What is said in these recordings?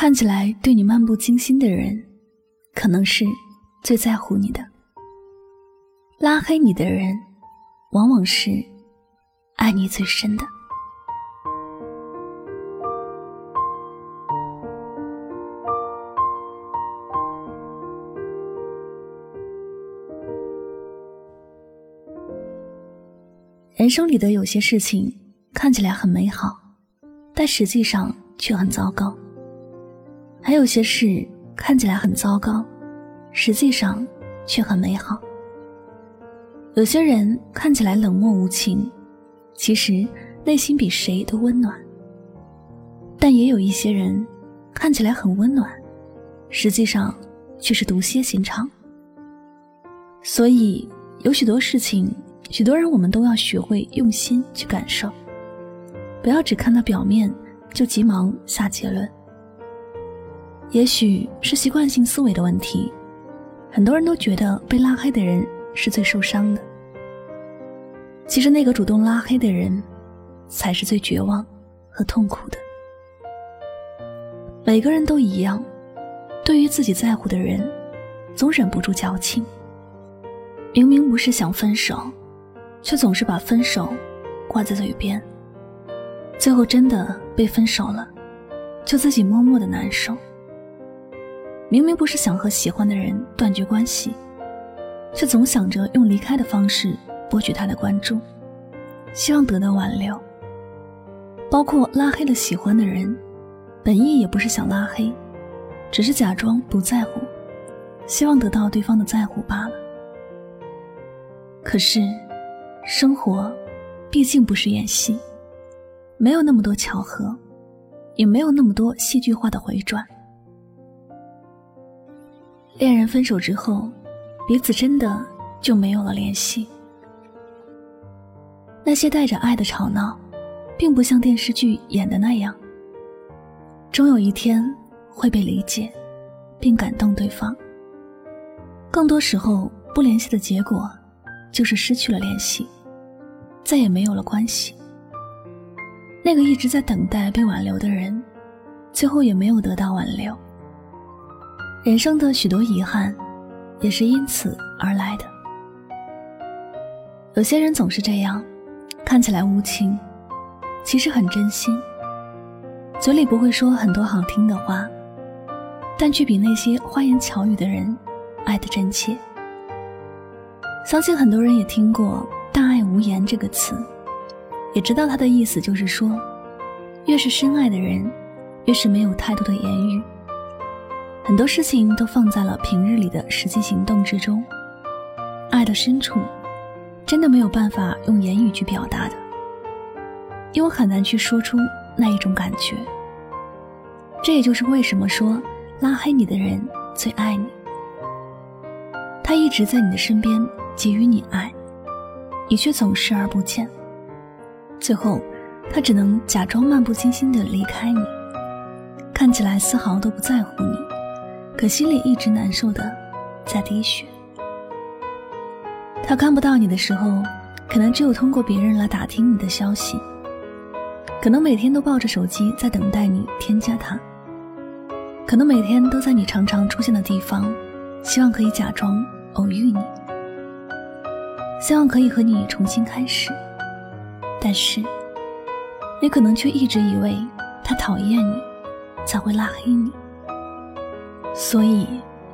看起来对你漫不经心的人，可能是最在乎你的；拉黑你的人，往往是爱你最深的。人生里的有些事情看起来很美好，但实际上却很糟糕；还有些事看起来很糟糕，实际上却很美好。有些人看起来冷漠无情，其实内心比谁都温暖；但也有一些人看起来很温暖，实际上却是毒蝎心肠。所以有许多事情。许多人，我们都要学会用心去感受，不要只看到表面就急忙下结论。也许是习惯性思维的问题，很多人都觉得被拉黑的人是最受伤的。其实那个主动拉黑的人，才是最绝望和痛苦的。每个人都一样，对于自己在乎的人，总忍不住矫情。明明不是想分手。却总是把分手挂在嘴边，最后真的被分手了，就自己默默的难受。明明不是想和喜欢的人断绝关系，却总想着用离开的方式博取他的关注，希望得到挽留。包括拉黑了喜欢的人，本意也不是想拉黑，只是假装不在乎，希望得到对方的在乎罢了。可是。生活，毕竟不是演戏，没有那么多巧合，也没有那么多戏剧化的回转。恋人分手之后，彼此真的就没有了联系。那些带着爱的吵闹，并不像电视剧演的那样，终有一天会被理解，并感动对方。更多时候，不联系的结果。就是失去了联系，再也没有了关系。那个一直在等待被挽留的人，最后也没有得到挽留。人生的许多遗憾，也是因此而来的。有些人总是这样，看起来无情，其实很真心，嘴里不会说很多好听的话，但却比那些花言巧语的人爱得真切。相信很多人也听过“大爱无言”这个词，也知道它的意思就是说，越是深爱的人，越是没有太多的言语，很多事情都放在了平日里的实际行动之中。爱的深处，真的没有办法用言语去表达的，因为很难去说出那一种感觉。这也就是为什么说拉黑你的人最爱你，他一直在你的身边。给予你爱，你却总视而不见。最后，他只能假装漫不经心的离开你，看起来丝毫都不在乎你，可心里一直难受的在滴血。他看不到你的时候，可能只有通过别人来打听你的消息，可能每天都抱着手机在等待你添加他，可能每天都在你常常出现的地方，希望可以假装偶遇你。希望可以和你重新开始，但是，你可能却一直以为他讨厌你，才会拉黑你，所以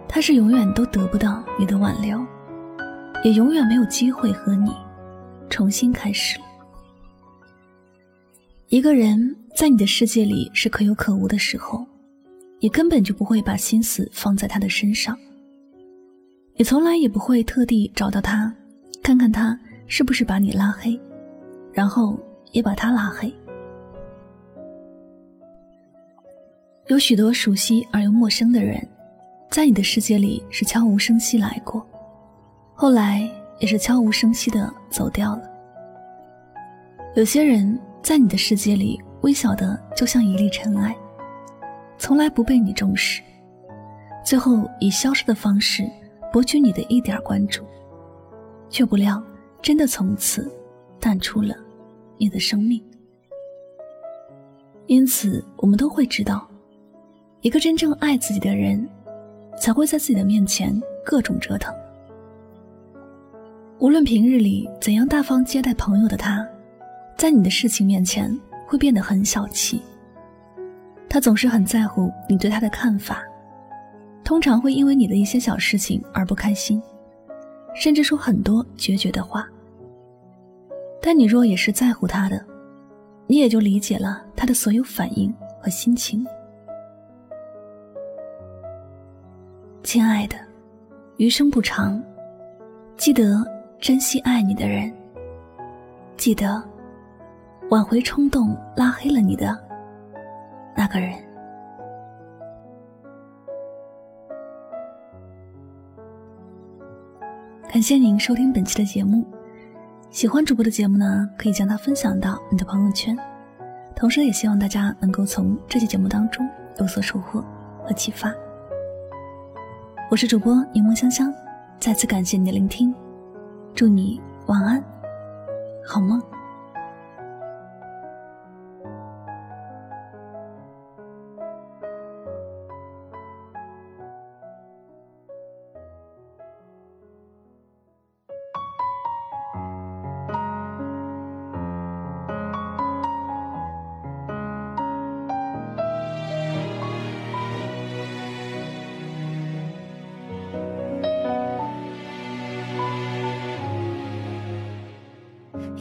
他是永远都得不到你的挽留，也永远没有机会和你重新开始。一个人在你的世界里是可有可无的时候，你根本就不会把心思放在他的身上，你从来也不会特地找到他。看看他是不是把你拉黑，然后也把他拉黑。有许多熟悉而又陌生的人，在你的世界里是悄无声息来过，后来也是悄无声息的走掉了。有些人在你的世界里微小的就像一粒尘埃，从来不被你重视，最后以消失的方式博取你的一点关注。却不料，真的从此淡出了你的生命。因此，我们都会知道，一个真正爱自己的人，才会在自己的面前各种折腾。无论平日里怎样大方接待朋友的他，在你的事情面前会变得很小气。他总是很在乎你对他的看法，通常会因为你的一些小事情而不开心，甚至说很多决绝的话。但你若也是在乎他的，你也就理解了他的所有反应和心情。亲爱的，余生不长，记得珍惜爱你的人，记得挽回冲动拉黑了你的那个人。感谢您收听本期的节目。喜欢主播的节目呢，可以将它分享到你的朋友圈，同时也希望大家能够从这期节目当中有所收获和启发。我是主播柠檬香香，再次感谢你的聆听，祝你晚安，好梦。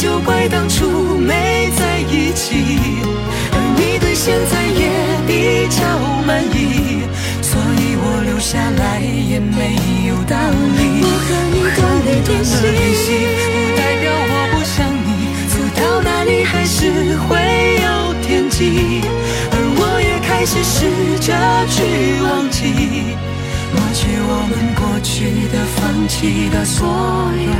就怪当初没在一起，而你对现在也比较满意，所以我留下来也没有道理。我和你断了联系，不代表我不想你，走到哪里还是会有天际。开始试着去忘记，抹去我们过去的、放弃的所有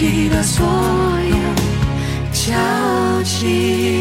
放弃的所有交集。